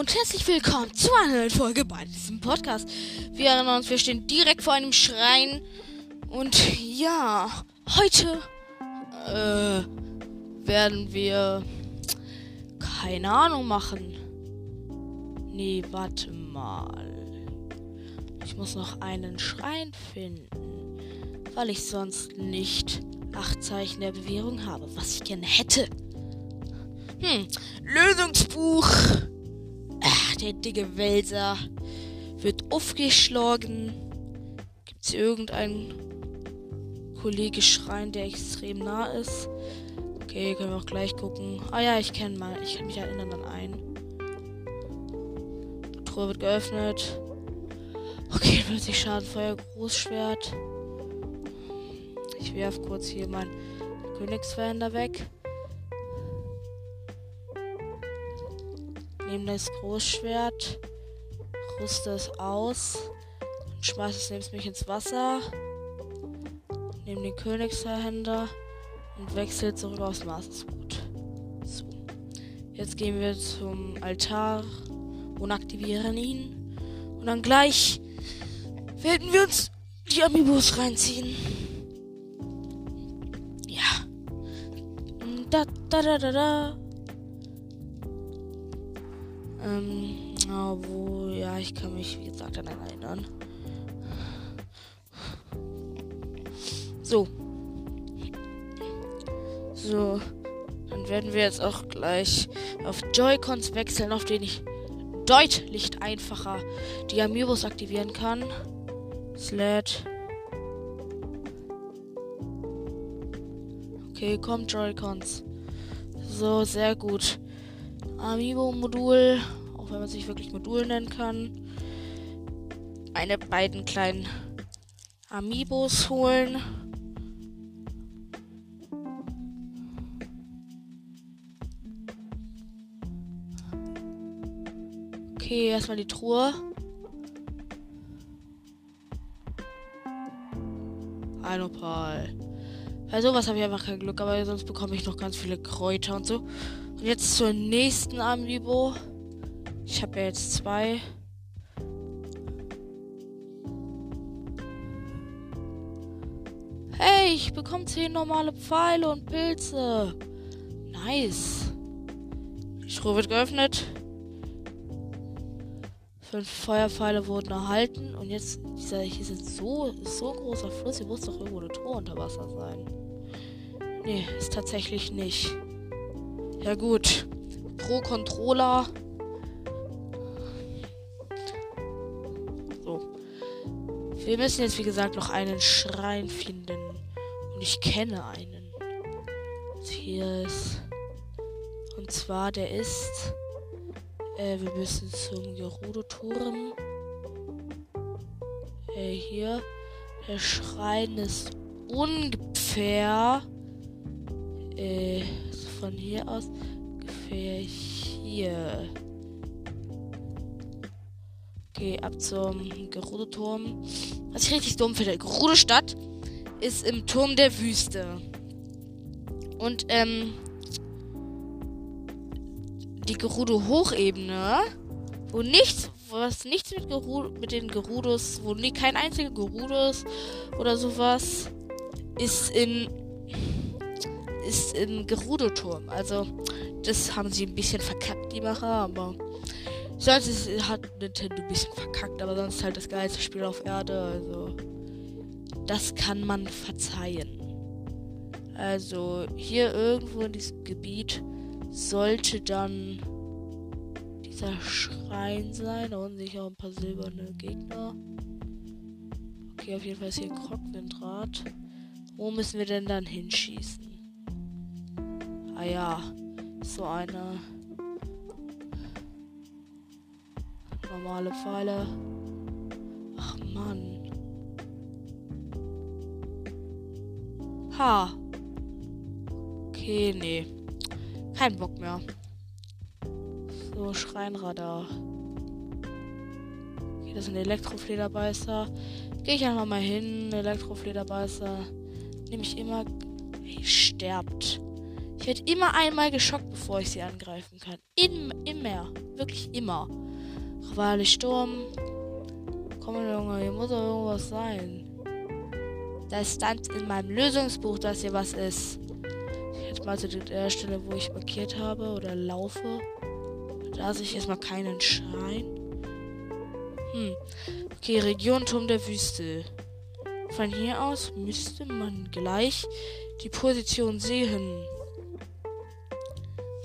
und herzlich willkommen zu einer neuen Folge bei diesem Podcast. Wir erinnern uns, wir stehen direkt vor einem Schrein. Und ja, heute äh, werden wir keine Ahnung machen. Nee, warte mal. Ich muss noch einen Schrein finden, weil ich sonst nicht acht Zeichen der Bewährung habe, was ich gerne hätte. Hm, Lösungsbuch. Der dicke Wälzer wird aufgeschlagen. Gibt es irgendeinen Kollege Schrein, der extrem nah ist? Okay, können wir auch gleich gucken. Ah ja, ich kenne mal, ich kann mich erinnern an einen. Die Truhe wird geöffnet. Okay, plötzlich Schadenfeuer, Großschwert. Ich werf kurz hier mein Königsverhänder weg. Nehme das Großschwert, rüste es aus und schmeiße es neben mich ins Wasser. Nehme den Königsverhänder und wechsle zurück aufs Mastersgut. So. Jetzt gehen wir zum Altar und aktivieren ihn. Und dann gleich werden wir uns die Amiibos reinziehen. Ja. Da, da, da, da, da. Ähm, wo, ja, ich kann mich, wie gesagt, an einen erinnern. So. So. Dann werden wir jetzt auch gleich auf Joy-Cons wechseln, auf denen ich deutlich einfacher die Amiibos aktivieren kann. Sled. Okay, kommt Joy-Cons. So, sehr gut. Amiibo-Modul, auch wenn man sich wirklich Modul nennen kann. Eine beiden kleinen Amiibos holen. Okay, erstmal die Truhe. Ein Opal. Bei sowas habe ich einfach kein Glück, aber sonst bekomme ich noch ganz viele Kräuter und so. Jetzt zur nächsten Amiibo. Ich habe ja jetzt zwei. Hey, ich bekomme zehn normale Pfeile und Pilze. Nice. Die Truhe wird geöffnet. Fünf Feuerpfeile wurden erhalten. Und jetzt, dieser, hier ist so, so großer Fluss. Hier muss doch irgendwo eine Tor unter Wasser sein. Nee, ist tatsächlich nicht. Ja gut. Pro Controller. So. Wir müssen jetzt, wie gesagt, noch einen Schrein finden. Und ich kenne einen. Hier ist. Und zwar, der ist. Äh, wir müssen zum Gerudo-Turm. Äh, hier. Der Schrein ist ungefähr. Äh, von hier aus ungefähr hier. Okay, ab zum Gerudo-Turm. Was ich richtig dumm finde. Gerudo-Stadt ist im Turm der Wüste. Und, ähm, die Gerudo-Hochebene, wo nichts, was nichts mit, Geru mit den Gerudos, wo nie, kein einziger Gerudos oder sowas, ist in ist im Gerudo-Turm. Also, das haben sie ein bisschen verkackt, die Macher, aber sonst ist, hat Nintendo ein bisschen verkackt, aber sonst halt das geilste Spiel auf Erde, also das kann man verzeihen. Also, hier irgendwo in diesem Gebiet sollte dann dieser Schrein sein. Da unten sehe ich auch ein paar silberne Gegner. Okay, auf jeden Fall ist hier ein Krogwindrad. Wo müssen wir denn dann hinschießen? Ah ja, so eine normale Pfeile. Ach Mann. Ha. Okay, nee. Kein Bock mehr. So, Schreinradar. Okay, das sind Elektroflederbeißer. Gehe ich einfach mal hin. Elektroflederbeißer. Nehme ich immer. Ey, sterbt. Ich werde immer einmal geschockt, bevor ich sie angreifen kann. In, immer. Wirklich immer. Rivale Sturm. Komm, Junge, hier muss doch irgendwas sein. Da stand in meinem Lösungsbuch, dass hier was ist. Jetzt mal zu der Stelle, wo ich markiert habe oder laufe. Da sehe ich erstmal keinen Schrein. Hm. Okay, Region Turm der Wüste. Von hier aus müsste man gleich die Position sehen.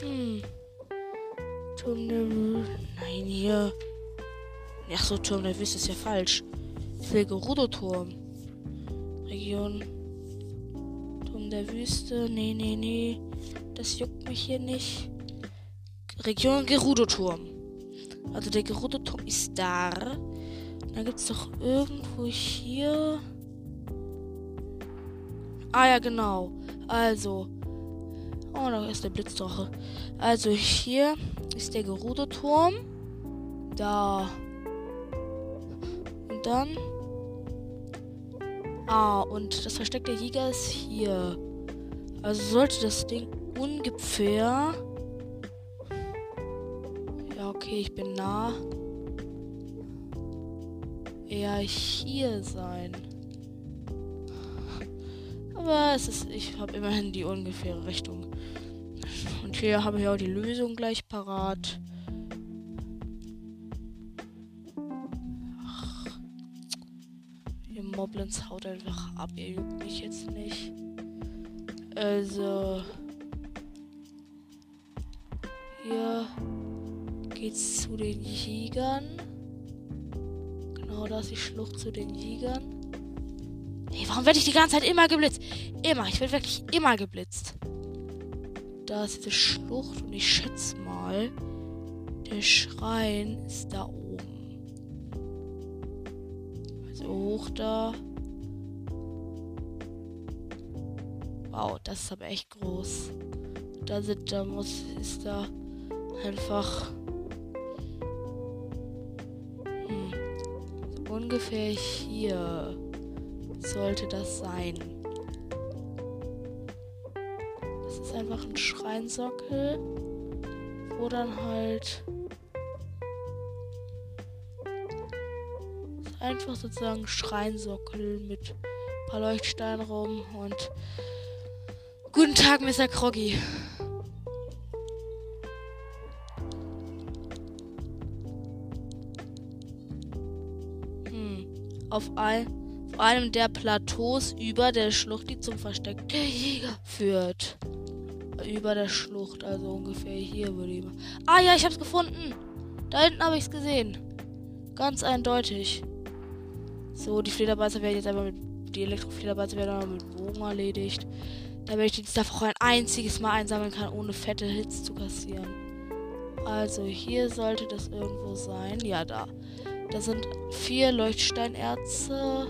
Hm. Turm der Wüste. Nein, hier. Ach so, Turm der Wüste ist ja falsch. Ich will Gerudo-Turm. Region. Turm der Wüste. Nee, nee, nee. Das juckt mich hier nicht. Region Gerudo-Turm. Also der Gerudo-Turm ist da. Dann gibt es doch irgendwo hier. Ah ja, genau. Also. Oh, da ist der Blitzdrache. Also hier ist der Gerudo-Turm. Da. Und dann. Ah, und das Versteck der Jäger ist hier. Also sollte das Ding ungefähr. Ja, okay, ich bin nah. Eher hier sein. Aber es ist, ich habe immerhin die ungefähre Richtung. Hier habe ich auch die Lösung gleich parat. Ach, ihr Moblins haut einfach ab, ihr juckt mich jetzt nicht. Also. Hier geht's zu den Jägern. Genau, da ist die Schlucht zu den Jägern. Hey, warum werde ich die ganze Zeit immer geblitzt? Immer. Ich werde wirklich immer geblitzt. Da ist diese Schlucht und ich schätze mal, der Schrein ist da oben. Also hoch da. Wow, das ist aber echt groß. Da sind, da muss, ist da einfach hm, ungefähr hier sollte das sein. Ein Schreinsockel, wo dann halt einfach sozusagen Schreinsockel mit ein paar Leuchtsteinen rum und guten Tag, Mr. Kroggy. Hm. Auf ein auf einem der Plateaus über der Schlucht, die zum Versteck der Jäger führt. Über der Schlucht, also ungefähr hier würde ich mal. Ah ja, ich hab's gefunden. Da hinten habe ich's gesehen. Ganz eindeutig. So, die Flederbeißer werden jetzt einmal mit. Die Elektroflederbeißer werden einmal mit Bogen erledigt. Damit ich den Stuff auch ein einziges Mal einsammeln kann, ohne fette Hits zu kassieren. Also hier sollte das irgendwo sein. Ja, da. Da sind vier Leuchtsteinerze.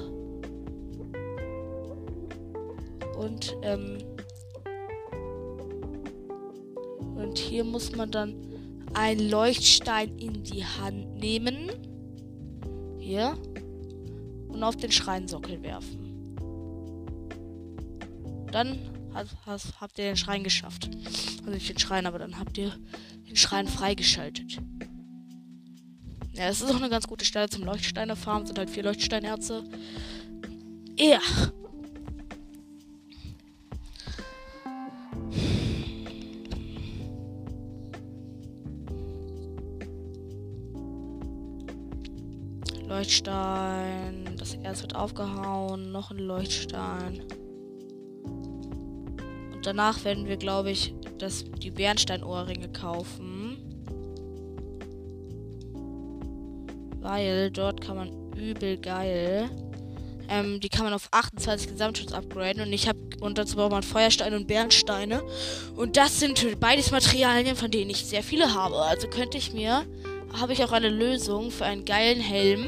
Und, ähm, und hier muss man dann einen Leuchtstein in die Hand nehmen. Hier. Und auf den Schreinsockel werfen. Dann habt ihr den Schrein geschafft. Also nicht den Schrein, aber dann habt ihr den Schrein freigeschaltet. Ja, es ist auch eine ganz gute Stelle zum Leuchtsteine farmen. Sind halt vier Leuchtsteinerze. Ja. Leuchtstein. Das Erz wird aufgehauen. Noch ein Leuchtstein. Und danach werden wir, glaube ich, das, die Bernsteinohrringe kaufen. Weil dort kann man übel geil. Ähm, die kann man auf 28 Gesamtschutz upgraden. Und ich habe. Und dazu braucht man Feuersteine und Bernsteine. Und das sind beides Materialien, von denen ich sehr viele habe. Also könnte ich mir. Habe ich auch eine Lösung für einen geilen Helm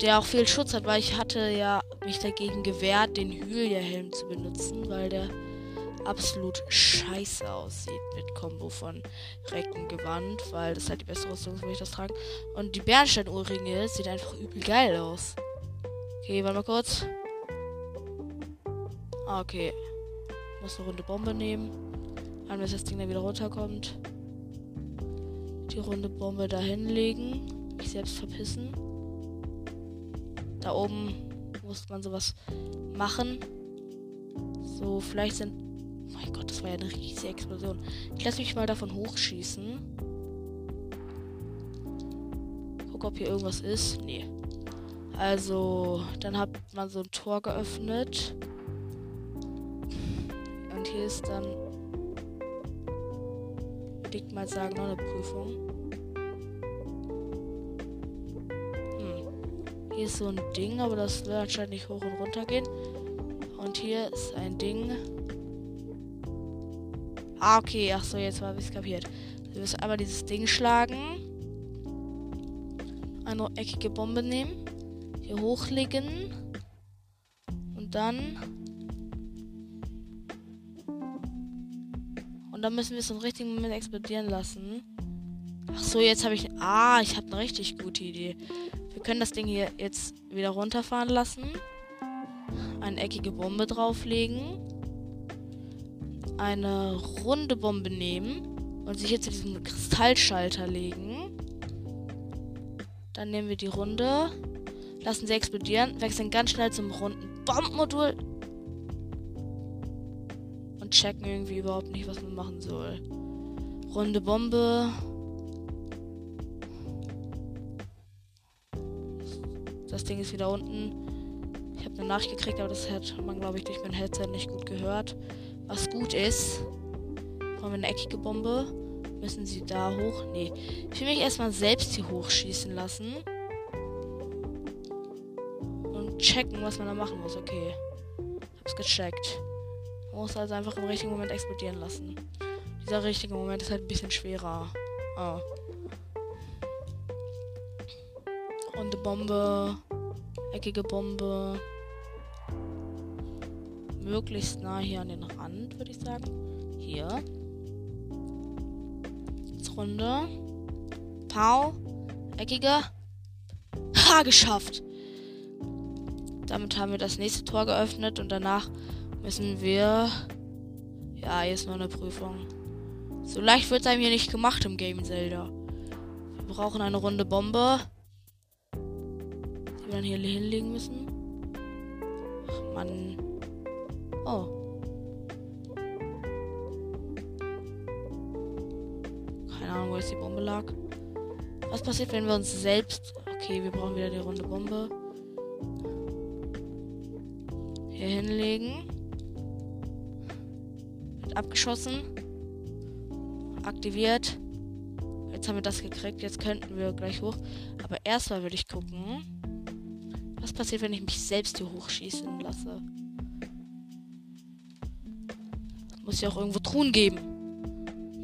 der auch viel Schutz hat, weil ich hatte ja mich dagegen gewehrt, den Hylia-Helm zu benutzen, weil der absolut scheiße aussieht mit Combo von Reckengewand, weil das halt die beste Rüstung ist, wo ich das trage. Und die Bernstein-Ohrringe sieht einfach übel geil aus. Okay, warte mal kurz. Ah, okay. Muss eine Runde Bombe nehmen. Dann bis das Ding dann wieder runterkommt. Die runde Bombe da hinlegen. Mich selbst verpissen. Da oben muss man sowas machen. So, vielleicht sind. Oh mein Gott, das war ja eine riesige Explosion. Ich lasse mich mal davon hochschießen. Guck, ob hier irgendwas ist. Nee. Also, dann hat man so ein Tor geöffnet. Und hier ist dann, würde ich mal sagen, noch eine Prüfung. Hier ist so ein Ding, aber das wird anscheinend nicht hoch und runter gehen. Und hier ist ein Ding. Ah, okay. Ach so, jetzt habe ich es kapiert. Wir müssen einmal dieses Ding schlagen. Eine eckige Bombe nehmen hier hochlegen. Und dann. Und dann müssen wir es im richtigen Moment explodieren lassen. Ach so, jetzt habe ich. Ah, ich habe eine richtig gute Idee. Können das Ding hier jetzt wieder runterfahren lassen. Eine eckige Bombe drauflegen. Eine runde Bombe nehmen. Und sich jetzt zu diesem Kristallschalter legen. Dann nehmen wir die Runde lassen sie explodieren, wechseln ganz schnell zum runden Bombenmodul und checken irgendwie überhaupt nicht, was man machen soll. Runde Bombe. Das Ding ist wieder unten. Ich habe eine Nachricht gekriegt, aber das hat man, glaube ich, durch mein Headset nicht gut gehört. Was gut ist, brauchen wir eine eckige Bombe. Müssen sie da hoch? Nee. Ich will mich erstmal selbst hier hochschießen lassen checken, was man da machen muss. Okay. Hab's gecheckt. Man muss also einfach im richtigen Moment explodieren lassen. Dieser richtige Moment ist halt ein bisschen schwerer. Oh. Runde Bombe. Eckige Bombe. Möglichst nah hier an den Rand, würde ich sagen. Hier. Jetzt Runde. Pau. Eckige. Ha, geschafft. Damit haben wir das nächste Tor geöffnet und danach müssen wir. Ja, hier ist noch eine Prüfung. So leicht wird es einem hier nicht gemacht im Game Zelda. Wir brauchen eine runde Bombe. Die wir dann hier hinlegen müssen. Ach Mann. Oh. Keine Ahnung, wo jetzt die Bombe lag. Was passiert, wenn wir uns selbst. Okay, wir brauchen wieder die runde Bombe hier hinlegen. Wird abgeschossen. Aktiviert. Jetzt haben wir das gekriegt. Jetzt könnten wir gleich hoch. Aber erstmal würde ich gucken, passiert, wenn ich mich selbst hier hochschießen lasse. Muss ja auch irgendwo Truhen geben.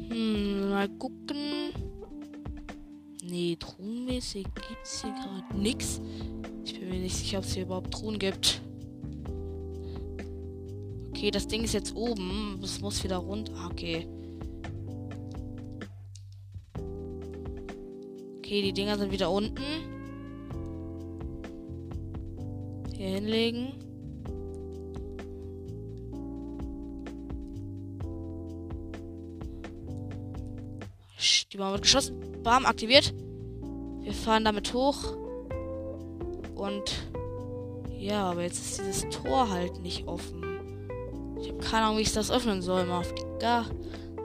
Hm, mal gucken. Nee, truhenmäßig gibt es hier gerade nichts. Ich bin mir nicht sicher, ob es hier überhaupt Truhen gibt. Okay, das Ding ist jetzt oben. Es muss wieder runter. Ah, okay. Okay, die Dinger sind wieder unten. Hinlegen. Die Bombe wird geschossen. Bam, aktiviert. Wir fahren damit hoch. Und ja, aber jetzt ist dieses Tor halt nicht offen. Ich habe keine Ahnung, wie ich das öffnen soll. Mal auf, die, Gar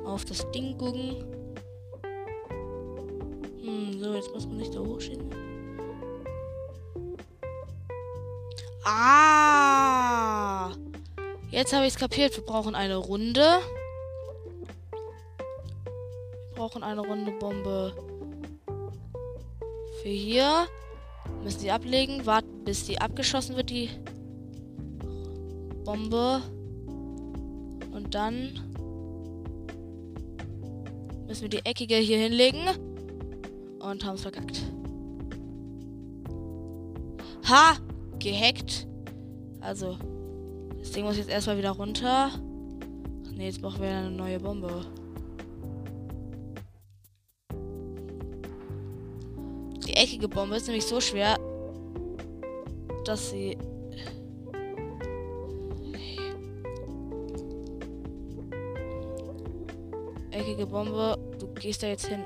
auf das Ding gucken. Hm, so, jetzt muss man nicht da hochschieben. Ah! Jetzt habe ich es kapiert. Wir brauchen eine Runde. Wir brauchen eine runde Bombe. Für hier. Müssen sie ablegen. Warten, bis die abgeschossen wird, die Bombe. Und dann müssen wir die eckige hier hinlegen. Und haben es verkackt. Ha! Gehackt. Also, das Ding muss jetzt erstmal wieder runter. Ne, jetzt brauchen wir eine neue Bombe. Die eckige Bombe ist nämlich so schwer, dass sie Eckige Bombe. Du gehst da jetzt hin.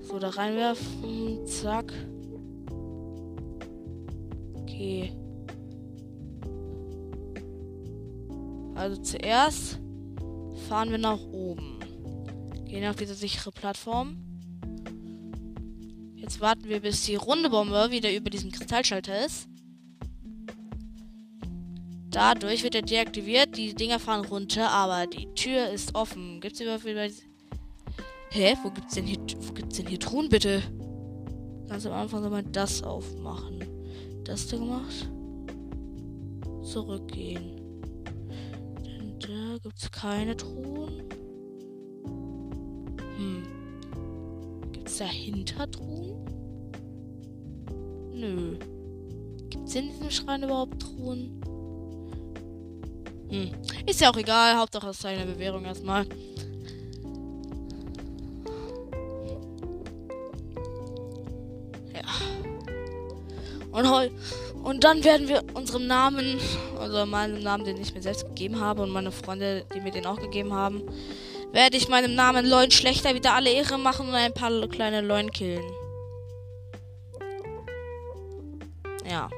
So, da reinwerfen. Zack. Okay. Also zuerst fahren wir nach oben. Gehen auf diese sichere Plattform. Jetzt warten wir, bis die runde Bombe wieder über diesem Kristallschalter ist. Dadurch wird er deaktiviert. Die Dinger fahren runter, aber die Tür ist offen. Gibt's überhaupt wieder. Hä? Wo gibt's denn hier, wo gibt's denn hier Truhen, bitte? Ganz am Anfang soll man das aufmachen. Das da gemacht. Zurückgehen. Denn da gibt's keine Truhen. Hm. Gibt's dahinter Truhen? Nö. Gibt's in diesem Schrein überhaupt Truhen? Hm. Ist ja auch egal. Hauptsache es ist eine Bewährung erstmal. Und, und dann werden wir unserem Namen, also meinem Namen, den ich mir selbst gegeben habe und meine Freunde, die mir den auch gegeben haben, werde ich meinem Namen Leuen schlechter wieder alle Ehre machen und ein paar kleine Leuen killen. Ja.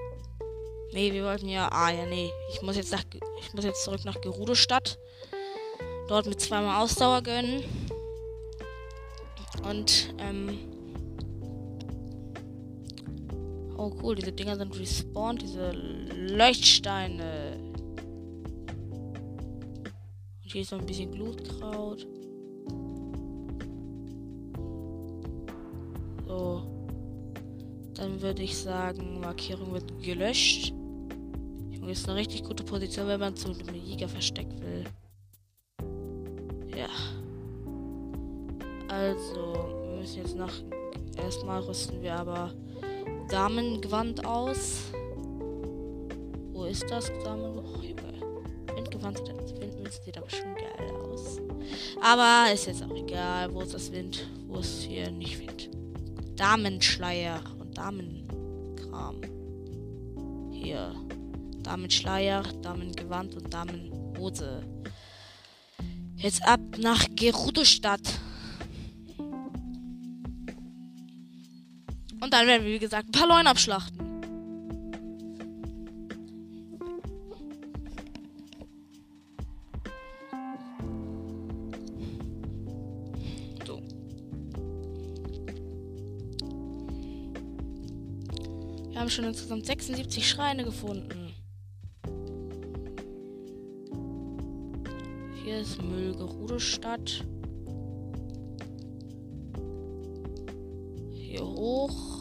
Nee, wir wollten ja. Ah ja, nee. Ich muss jetzt nach. Ich muss jetzt zurück nach Gerudo-Stadt. Dort mit zweimal Ausdauer gönnen. Und, ähm. Oh cool, diese Dinger sind respawned, diese Leuchtsteine. Und hier ist noch ein bisschen Glutkraut. So. Dann würde ich sagen, Markierung wird gelöscht. Und ist eine richtig gute Position, wenn man zu einem Jäger versteckt will. Ja. Also, wir müssen jetzt nach. Erstmal rüsten wir aber Damengewand aus. Wo ist das Damengewand? Oh. Windgewand sieht Windmütze sieht aber schon geil aus. Aber ist jetzt auch egal. Wo ist das Wind? Wo ist hier nicht Wind? Damenschleier und Damenkram. Hier. Damenschleier, Damengewand und Damenhose. Jetzt ab nach Gerudo-Stadt. Dann werden wir, wie gesagt, ein paar Leuen abschlachten. So. Wir haben schon insgesamt 76 Schreine gefunden. ist Müllgerude-Stadt. Hier hoch.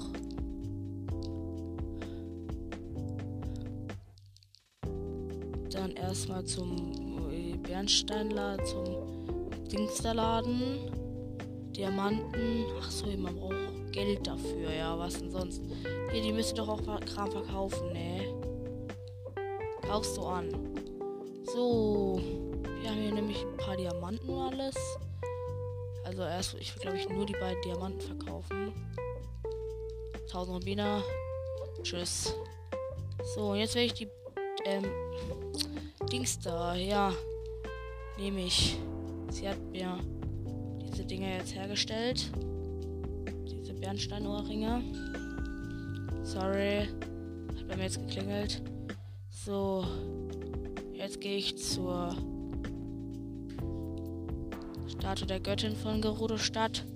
Dann erstmal zum äh, Bernsteinladen, zum Dingsterladen. Diamanten. Ach so, man braucht Geld dafür, ja. Was denn sonst? Hier, die müsste doch auch Kram verkaufen, ne? Kaufst du an. So. Wir haben hier nämlich ein paar Diamanten und alles. Also erst, ich will glaube ich nur die beiden Diamanten verkaufen. 1000 Rubiner. Tschüss. So, und jetzt werde ich die ähm, Dings da, ja, nehme ich. Sie hat mir diese Dinger jetzt hergestellt. Diese Bernsteinohrringe. Sorry. Hat bei mir jetzt geklingelt. So. Jetzt gehe ich zur Statue der Göttin von Gerudo-Stadt. Ähm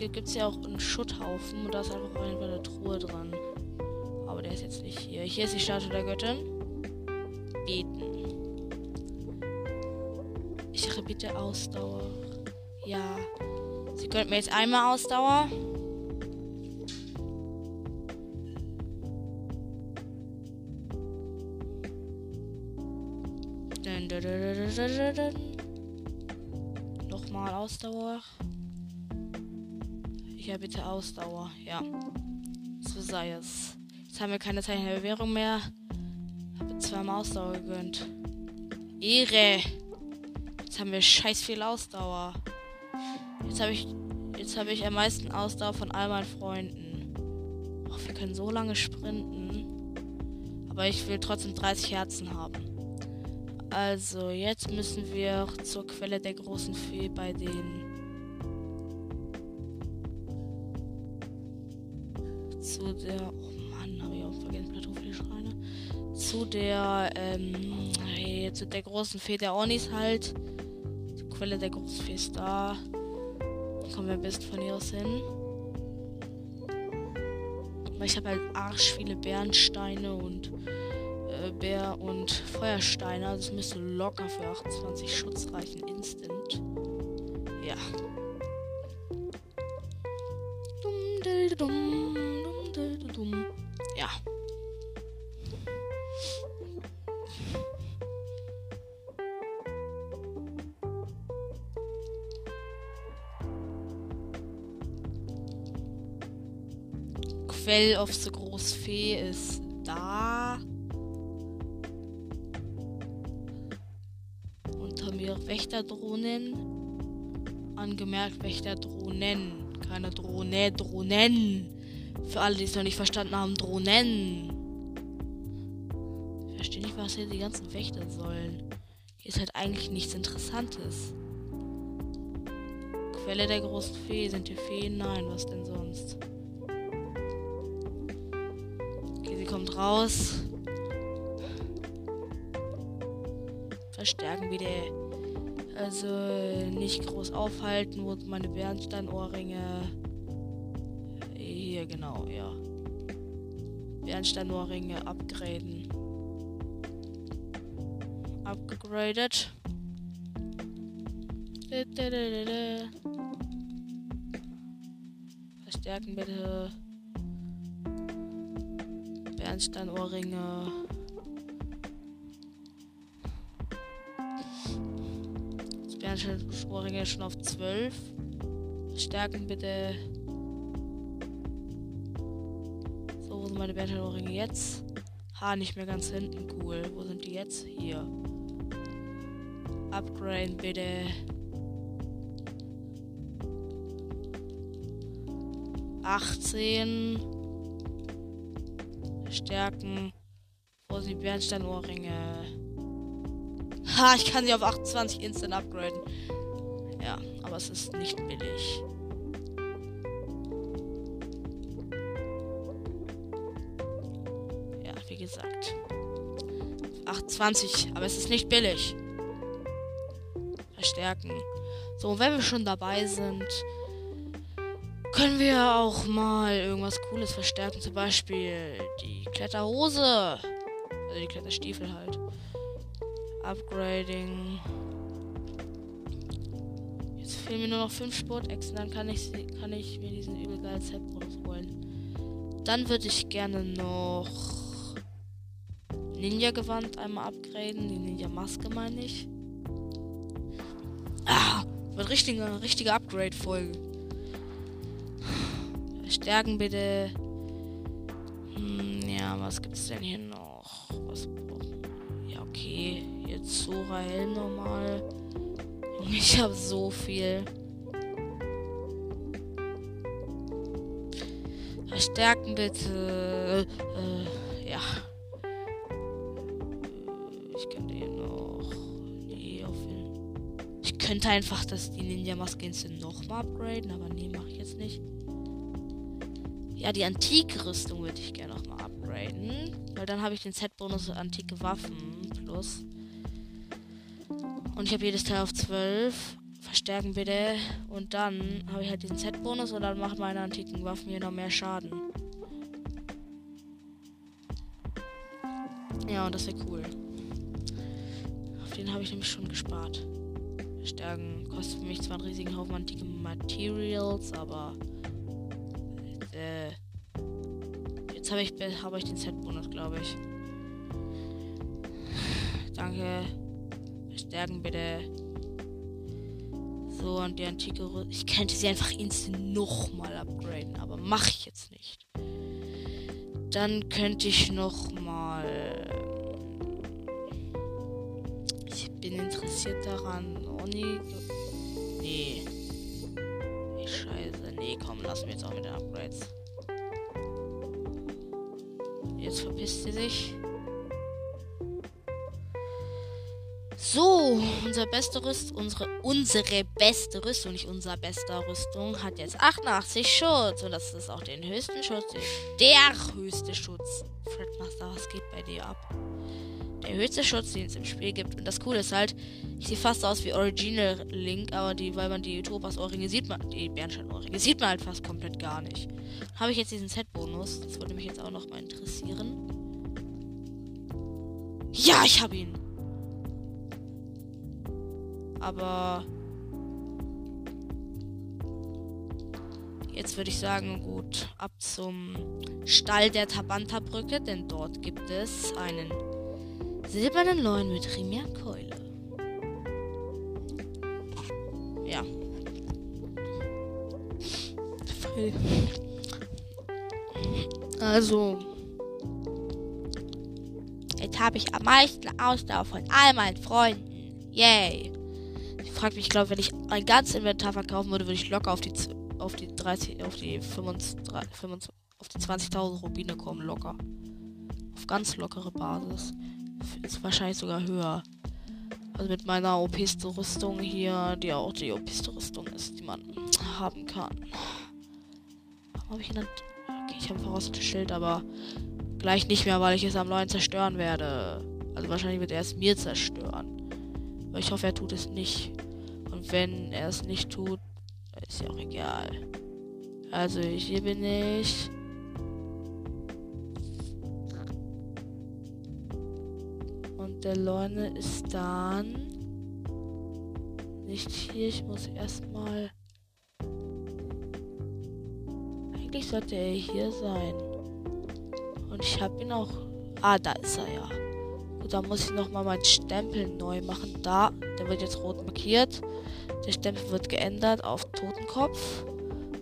es gibt ja auch einen Schutthaufen und da ist einfach eine Truhe dran. Aber der ist jetzt nicht hier. Hier ist die Statue der Göttin. Beten. Ich bitte Ausdauer. Ja. Sie könnten mir jetzt einmal Ausdauer. Nochmal Ausdauer. Ja, bitte Ausdauer. Ja. So sei es. Jetzt haben wir keine Zeichen der Bewährung mehr. Habe zweimal Ausdauer gegönnt. Ehre. Jetzt haben wir scheiß viel Ausdauer. Jetzt habe ich. Jetzt habe ich am meisten Ausdauer von all meinen Freunden. Ach, wir können so lange sprinten. Aber ich will trotzdem 30 Herzen haben. Also, jetzt müssen wir zur Quelle der großen Fee bei den. Der. Oh Mann, habe ich auch vergessen, Plateaufehlschreine. Zu der, ähm, hey, zu der großen Fee der Ornis halt. Die Quelle der großen Fee ist da. Kommen wir am besten von hier aus hin. Weil ich habe halt arsch viele Bernsteine und äh, Bär und Feuersteine. Das müsste locker für 28 Schutz reichen. Instant. Ja. Dum, dum, dum, dum, dum. Ja. Quell of the Großfee ist da. Unter mir Wächterdrohnen. Angemerkt Wächterdrohnen. Keine Drohne, Drohnen. Für alle, die es noch nicht verstanden haben, Drohnen. Ich verstehe nicht, was hier die ganzen Wächter sollen. Hier ist halt eigentlich nichts Interessantes. Quelle der großen Fee. Sind hier Feen? Nein, was denn sonst? kommt raus. Verstärken wieder. Also nicht groß aufhalten, wo meine Bernsteinohrringe. Genau, ja. Bernsteinohrringe upgraden. Upgraded. Verstärken bitte. Bernsteinohrringe. Das Bernsteinohrringe schon auf 12. Stärken bitte. Sind meine Bernsteinohrringe jetzt? Ha, nicht mehr ganz hinten. Cool. Wo sind die jetzt? Hier. Upgrade bitte. Achtzehn. Stärken. Wo sie Bernsteinohrringe. Ha, ich kann sie auf 28 instant upgraden. Ja, aber es ist nicht billig. 28, aber es ist nicht billig. Verstärken. So, wenn wir schon dabei sind, können wir auch mal irgendwas Cooles verstärken. Zum Beispiel die Kletterhose. Also die Kletterstiefel halt. Upgrading. Jetzt fehlen mir nur noch 5 Sportechsen. Dann kann ich, kann ich mir diesen übel geilen Set-Bonus holen. Dann würde ich gerne noch Ninja-Gewand einmal upgraden. Die Ninja-Maske meine ich. Ah, wird richtige, richtige Upgrade-Folge. Stärken bitte. Hm, ja, was gibt's denn hier noch? Was Ja, okay. Jetzt Sora Helm nochmal. Ich habe so viel. Verstärken bitte. Könnte einfach das die Ninja-Maske nochmal upgraden, aber nee, mache ich jetzt nicht. Ja, die Antike-Rüstung würde ich gerne nochmal upgraden. Weil dann habe ich den Set-Bonus antike Waffen plus. Und ich habe jedes Teil auf 12. Verstärken bitte. Und dann habe ich halt den Set-Bonus und dann macht meine antiken Waffen hier noch mehr Schaden. Ja, und das wäre cool. Auf den habe ich nämlich schon gespart. Verstärken kostet für mich zwar einen riesigen Haufen antike Materials, aber äh, jetzt habe ich, hab ich den Set-Bonus, glaube ich. Danke. Stärken bitte. So, und die antike Rüstung. Ich könnte sie einfach instant nochmal upgraden, aber mache ich jetzt nicht. Dann könnte ich nochmal. Interessiert daran. Oni. Nee. Nee, scheiße. Nee, komm, lassen wir jetzt auch mit den Upgrades. Jetzt verpisst sie sich. So, unser beste Rüst, unsere, unsere beste Rüstung, nicht unser bester Rüstung, hat jetzt 88 Schutz. Und das ist auch den höchsten Schutz. Der höchste Schutz. Fredmaster, was geht bei dir ab? Der höchste Schutz, den es im Spiel gibt. Und das Coole ist halt, ich sehe fast aus wie Original Link, aber die, weil man die Topas Ohrringe sieht man, die Bernstein-Ohrringe sieht man halt fast komplett gar nicht. Habe ich jetzt diesen Set-Bonus? Das würde mich jetzt auch noch mal interessieren. Ja, ich habe ihn. Aber jetzt würde ich sagen, gut, ab zum Stall der Tabanta-Brücke, denn dort gibt es einen silbernen Leuen mit Rimian-Keule. Ja. Also, jetzt habe ich am meisten Ausdauer von all meinen Freunden. Yay fragt mich, ich glaube, wenn ich ein ganzes Inventar verkaufen würde, würde ich locker auf die auf die 30, auf die 25, 25 auf die 20.000 Rubine kommen, locker. Auf ganz lockere Basis. Ist wahrscheinlich sogar höher. Also mit meiner OP-ste Rüstung hier, die auch die OP-ste Rüstung ist, die man haben kann. Habe ich genannt? Okay, ich habe voraus ein Schild, aber gleich nicht mehr, weil ich es am neuen zerstören werde. Also wahrscheinlich wird er es mir zerstören. Aber ich hoffe, er tut es nicht. Und wenn er es nicht tut, ist ja auch egal. Also hier bin ich. Der Leune ist dann nicht hier. Ich muss erstmal. Eigentlich sollte er hier sein. Und ich habe ihn auch. Ah, da ist er ja. Gut, dann muss ich nochmal meinen Stempel neu machen. Da, der wird jetzt rot markiert. Der Stempel wird geändert auf Totenkopf.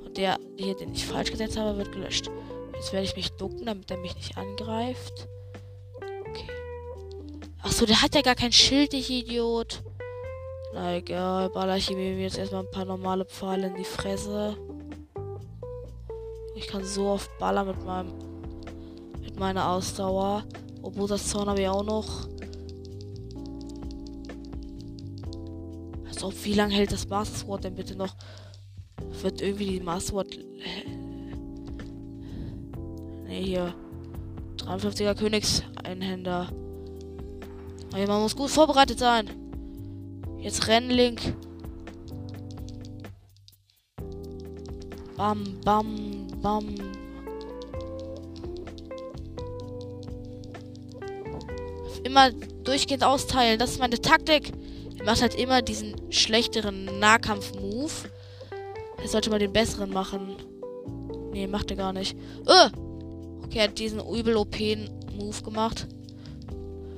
Und der hier, den ich falsch gesetzt habe, wird gelöscht. Jetzt werde ich mich ducken, damit er mich nicht angreift. Achso, der hat ja gar kein Schild, ich Idiot. Na egal, baller ich ihm jetzt erstmal ein paar normale Pfeile in die Fresse. Ich kann so oft ballern mit meinem mit meiner Ausdauer. Obwohl das Zorn habe ich auch noch. Also, wie lange hält das Master denn bitte noch? Wird irgendwie die Master. Ne, hier. 53er Königseinhänder. Aber man muss gut vorbereitet sein. Jetzt rennen, Link. Bam, bam, bam. Immer durchgehend austeilen. Das ist meine Taktik macht halt immer diesen schlechteren Nahkampf-Move. Er sollte mal den besseren machen. Nee, macht er gar nicht. Uh! Okay, er hat diesen übel OP-Move gemacht.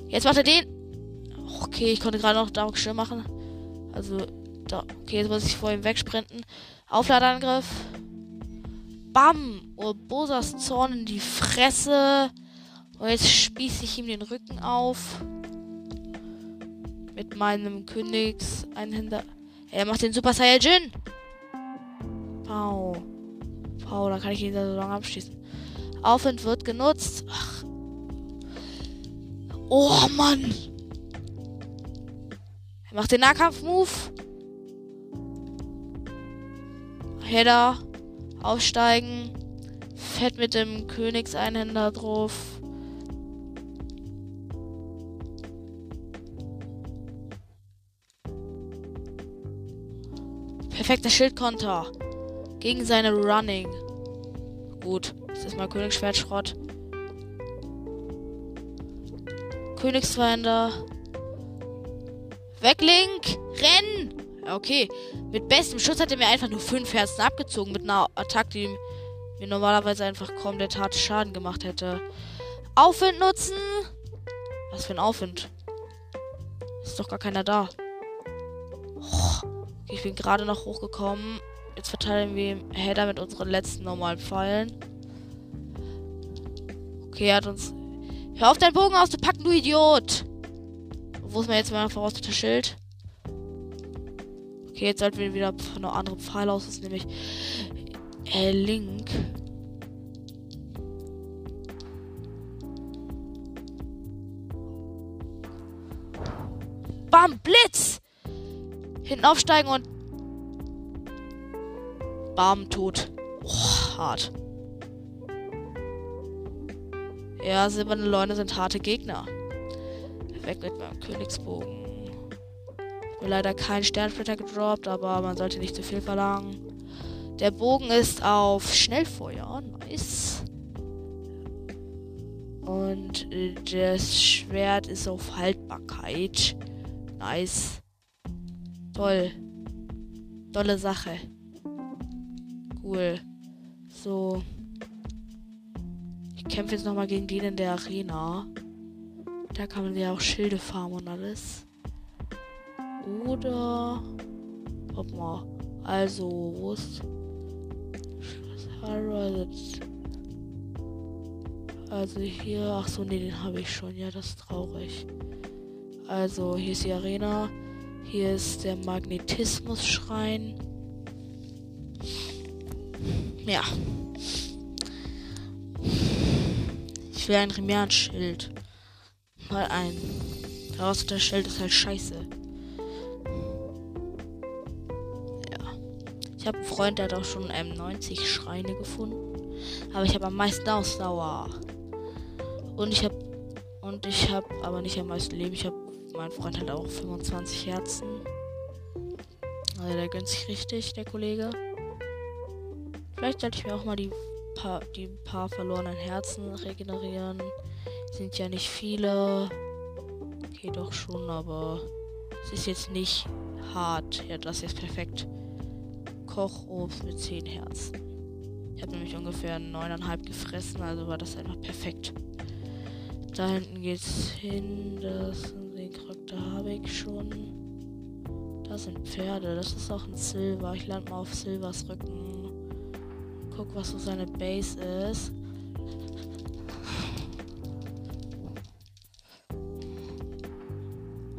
Jetzt macht er den. Okay, ich konnte gerade noch Dark Schirm machen. Also, da. Okay, jetzt muss ich vor ihm wegsprinten. Aufladeangriff. Bam! Urbosas Zorn in die Fresse. Und jetzt spieße ich ihm den Rücken auf mit meinem Königseinhänder. Er macht den Super Saiyajin. Pau. Pau, da kann ich ihn so lange abschießen. Aufwind wird genutzt. Ach. Oh Mann. Macht den Nahkampf-Move. Header. Aufsteigen. Fett mit dem Königseinhänder drauf. Perfekter Schildkonter. Gegen seine Running. Gut. Das ist mal Königsschwertschrott. Königsfinder. Weglink! Renn! Okay. Mit bestem Schutz hat er mir einfach nur 5 Herzen abgezogen. Mit einer Attacke, die mir normalerweise einfach komplett hart Schaden gemacht hätte. Aufwind nutzen! Was für ein Aufwind? Ist doch gar keiner da. Ich bin gerade noch hochgekommen. Jetzt verteilen wir Header mit unseren letzten normalen Pfeilen. Okay, er hat uns. Hör auf, deinen Bogen auszupacken, du Idiot! Wo ist mir jetzt mein verrostete Schild? Okay, jetzt sollten wir wieder von andere Pfeile aus. Das ist nämlich äh, Link. Bam, Blitz! Hinten aufsteigen und. Bam, tot. Oh, hart. Ja, silberne Leune sind harte Gegner. Weg mit meinem Königsbogen. Leider kein Sternsplitter gedroppt, aber man sollte nicht zu viel verlangen. Der Bogen ist auf Schnellfeuer. Nice. Und das Schwert ist auf Haltbarkeit. Nice. Toll. Tolle Sache. Cool. So. Ich kämpfe jetzt nochmal gegen den in der Arena. Da kann man ja auch Schilde farmen und alles. Oder. Guck mal. Also, wo ist. Also hier. Ach so, nee, den habe ich schon. Ja, das ist traurig. Also, hier ist die Arena. Hier ist der Magnetismus-Schrein. Ja. Ich will ein Remian-Schild. Mal ein. Daraus Schild ist halt scheiße. habe einen Freund, der hat auch schon ähm, 90 Schreine gefunden. Aber ich habe am meisten Ausdauer. Und ich habe und ich habe aber nicht am meisten Leben. Ich habe mein Freund hat auch 25 Herzen. Also der gönnt sich richtig, der Kollege. Vielleicht sollte ich mir auch mal die paar, die paar verlorenen Herzen regenerieren. Sind ja nicht viele. Okay, doch schon, aber es ist jetzt nicht hart. Ja, das ist perfekt. Kochobst mit 10 Herzen. Ich habe nämlich ungefähr 9,5 gefressen, also war das einfach perfekt. Da hinten geht's hin. Das, den Charakter habe ich schon. Das sind Pferde. Das ist auch ein Silber. Ich lande mal auf Silvers Rücken. Guck, was so seine Base ist.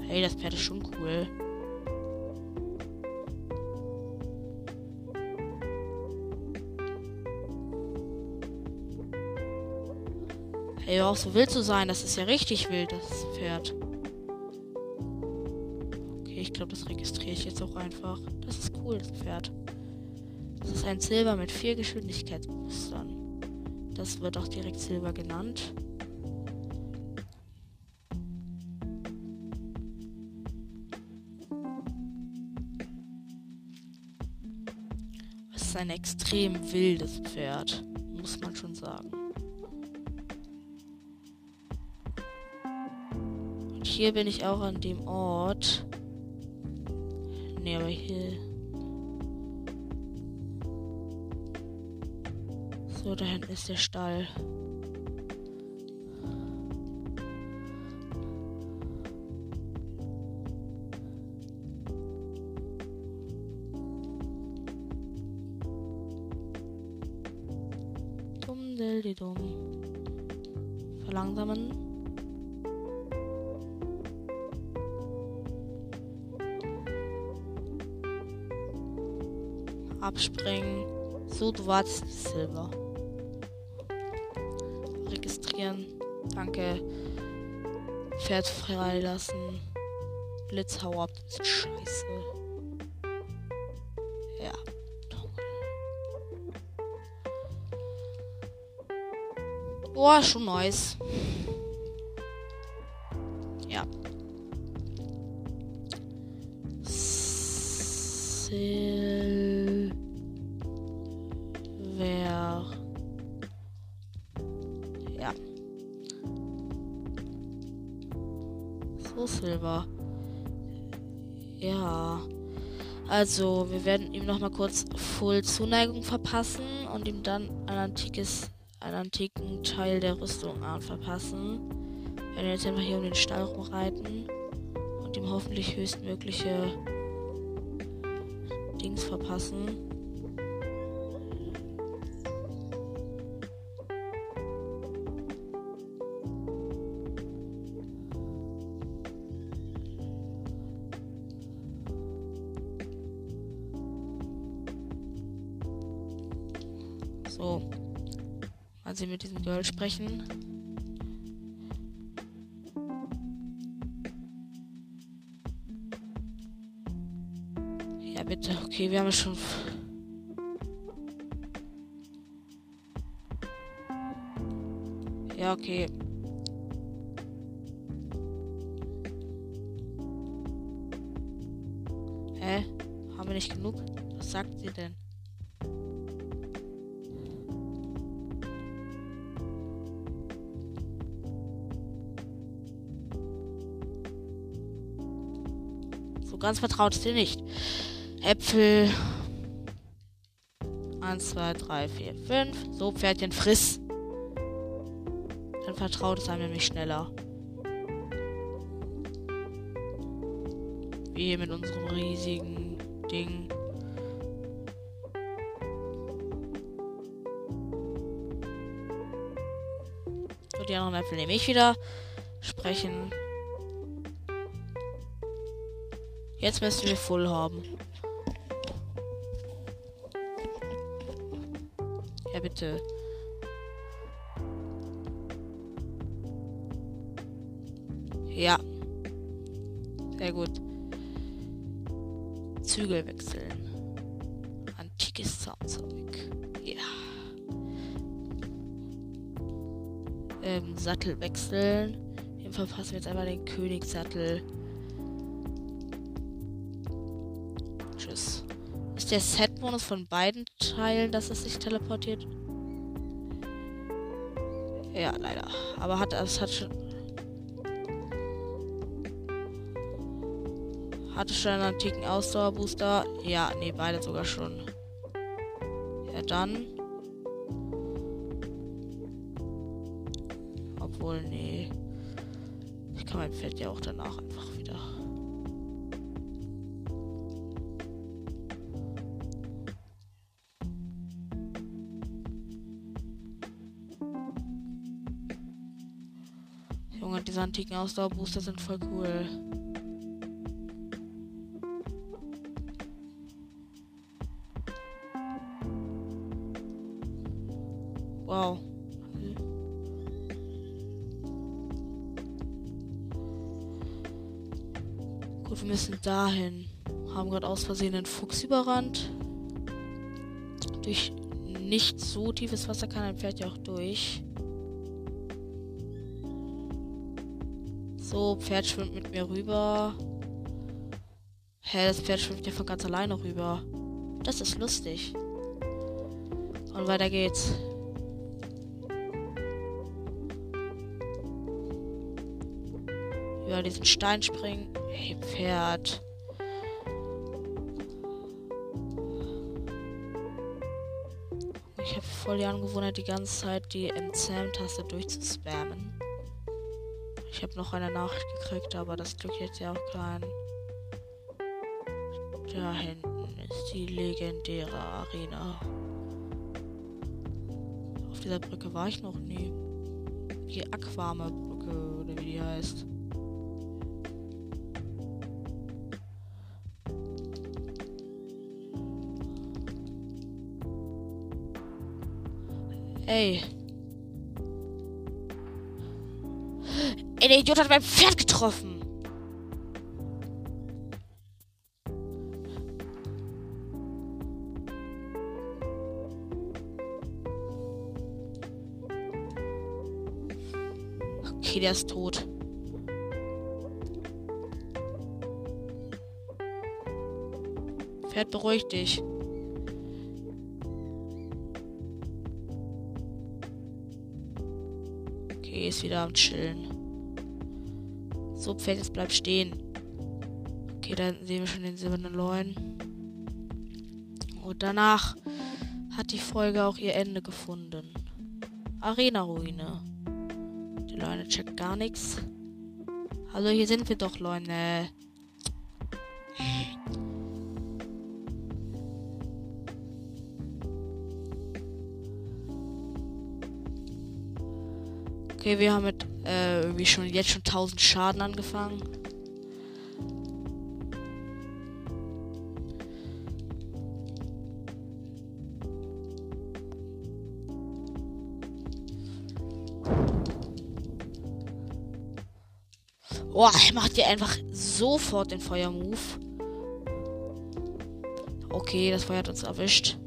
Hey, das Pferd ist schon cool. Ey, hör so wild zu sein. Das ist ja richtig wild, das Pferd. Okay, ich glaube, das registriere ich jetzt auch einfach. Das ist cool, das Pferd. Das ist ein Silber mit vier Geschwindigkeitsboostern. Das wird auch direkt Silber genannt. Ein extrem wildes Pferd, muss man schon sagen. hier bin ich auch an dem Ort. Ne, aber hier. So, da hinten ist der Stall. Wartest Silber. Registrieren. Danke. Pferd freilassen. Blitzhau ab. Scheiße. Ja. Boah, schon nice. Also, wir werden ihm noch mal kurz Full Zuneigung verpassen und ihm dann ein antikes, einen antiken Teil der Rüstung verpassen. Wir werden jetzt einfach hier um den Stall rumreiten und ihm hoffentlich höchstmögliche Dings verpassen. Girl sprechen. Ja, bitte. Okay, wir haben schon. Ja, okay. Ganz sie nicht. Äpfel. 1, 2, 3, 4, 5. So, Pferdchen, friss. Dann vertraut es einem nämlich schneller. Wie hier mit unserem riesigen Ding. So, die anderen Äpfel nehme ich wieder. Sprechen. Jetzt müssen wir voll haben. Ja, bitte. Ja. Sehr gut. Zügel wechseln. Antikes Zahnzeug. Ja. Ähm, Sattel wechseln. Im Fall passen wir jetzt einmal den Königssattel. Der Set-Bonus von beiden Teilen, dass es sich teleportiert? Ja, leider. Aber hat es hat schon. Hatte schon einen antiken Ausdauerbooster? Ja, nee, beide sogar schon. Ja, dann. Obwohl, nee. Ich kann mein Pferd ja auch danach einfach antiken Ausdauerbooster sind voll cool. Wow. Gut, wir müssen dahin. Haben gerade aus Versehen den Fuchs überrannt. Durch nicht so tiefes Wasser kann ein Pferd ja auch durch. So, Pferd schwimmt mit mir rüber. Hä, das Pferd schwimmt ja von ganz alleine rüber. Das ist lustig. Und weiter geht's. Über diesen Stein springen. Hey, Pferd. Ich habe voll die Angewohnheit, die ganze Zeit die Entzähm-Taste durchzuspammen. Ich habe noch eine Nachricht gekriegt, aber das drückt jetzt ja auch kein. Da hinten ist die legendäre Arena. Auf dieser Brücke war ich noch nie. Die Aquame Brücke oder wie die heißt. Ey. Der Idiot hat mein Pferd getroffen. Okay, der ist tot. Pferd, beruhig dich. Okay, ist wieder am Chillen. So, Pferd, jetzt bleib stehen. Okay, da sehen wir schon den silbernen Leuen. Und danach hat die Folge auch ihr Ende gefunden. Arena-Ruine. Die Leune checkt gar nichts. Hallo, hier sind wir doch, Leune. Okay, wir haben mit irgendwie schon jetzt schon 1000 Schaden angefangen. Oh, er macht ja einfach sofort den Feuermove. okay, das Feuer hat uns erwischt.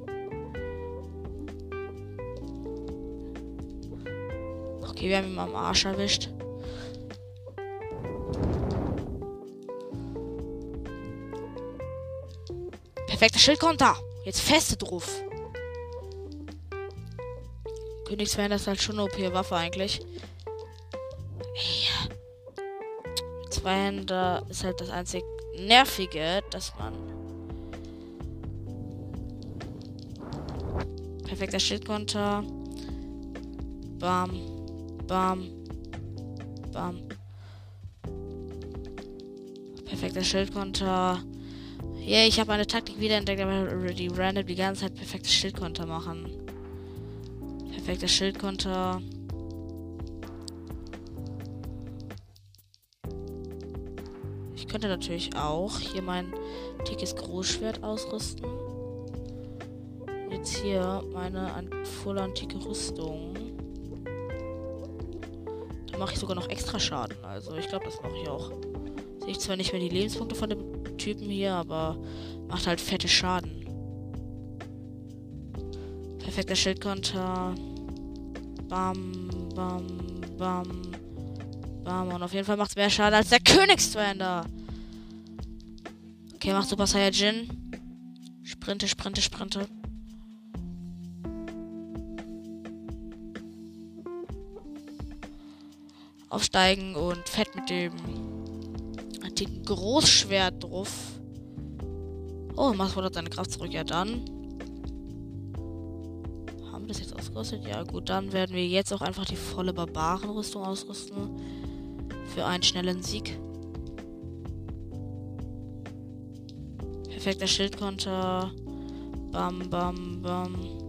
Okay, wir haben ihn am Arsch erwischt. Perfekter Schildkonter. Jetzt feste drauf. Königswender ist halt schon eine OP-Waffe eigentlich. Zwei Hände ist halt das einzig Nervige, dass man. Perfekter Schildkonter. Bam. Bam. Bam. Perfekter Schildkonter. Yeah, ich habe eine Taktik wiederentdeckt, aber die random die ganze Zeit perfektes Schildkonter machen. Perfekter Schildkonter. Ich könnte natürlich auch hier mein dickes Großschwert ausrüsten. Jetzt hier meine voll antike Rüstung. Da mache ich sogar noch extra Schaden. Also ich glaube, das mache ich auch. Sehe ich zwar nicht mehr die Lebenspunkte von dem Typen hier, aber macht halt fette Schaden. Perfekter Schildkonter. Bam, bam, bam. Bam. Und auf jeden Fall macht es mehr Schaden als der Königsdwander. Okay, macht Super Saiyajin. Sprinte, sprinte, sprinte. Aufsteigen und fett mit dem dicken Großschwert drauf. Oh, Mars fordert seine Kraft zurück. Ja, dann. Haben wir das jetzt ausgerüstet? Ja, gut. Dann werden wir jetzt auch einfach die volle Barbarenrüstung ausrüsten. Für einen schnellen Sieg. Perfekter Schildkonter. Bam, bam, bam.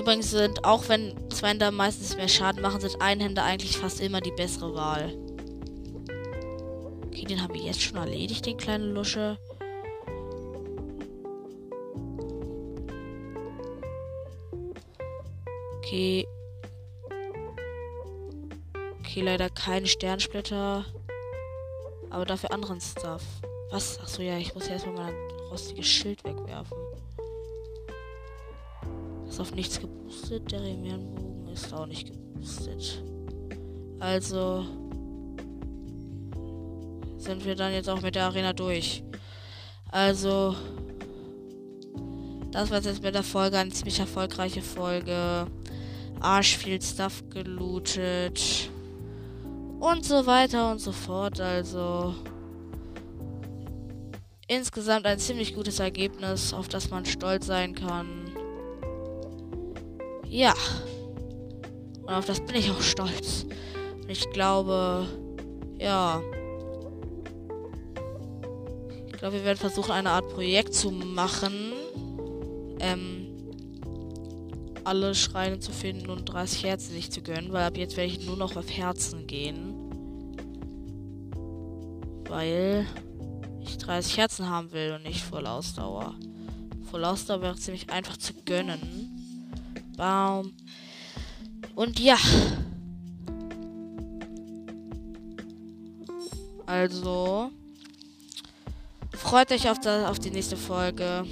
Übrigens sind, auch wenn Zweinder meistens mehr Schaden machen, sind Einhänder eigentlich fast immer die bessere Wahl. Okay, den haben wir jetzt schon erledigt, den kleinen Lusche. Okay. Okay, leider keine Sternsplitter. Aber dafür anderen Stuff. Was? Achso, ja, ich muss ja erstmal mein rostiges Schild wegwerfen auf nichts geboostet. Der Remianbogen ist auch nicht geboostet. Also sind wir dann jetzt auch mit der Arena durch. Also das war jetzt mit der Folge eine ziemlich erfolgreiche Folge. Arsch viel Stuff gelootet. Und so weiter und so fort. Also insgesamt ein ziemlich gutes Ergebnis, auf das man stolz sein kann. Ja. Und auf das bin ich auch stolz. Und ich glaube, ja. Ich glaube, wir werden versuchen, eine Art Projekt zu machen. Ähm, alle Schreine zu finden und 30 Herzen nicht zu gönnen, weil ab jetzt werde ich nur noch auf Herzen gehen. Weil ich 30 Herzen haben will und nicht Voll Ausdauer. Voll Ausdauer wäre ziemlich einfach zu gönnen. Baum. Und ja. Also. Freut euch auf, das, auf die nächste Folge.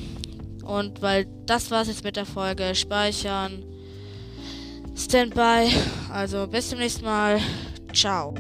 Und weil das war's jetzt mit der Folge. Speichern. Standby. Also bis zum nächsten Mal. Ciao.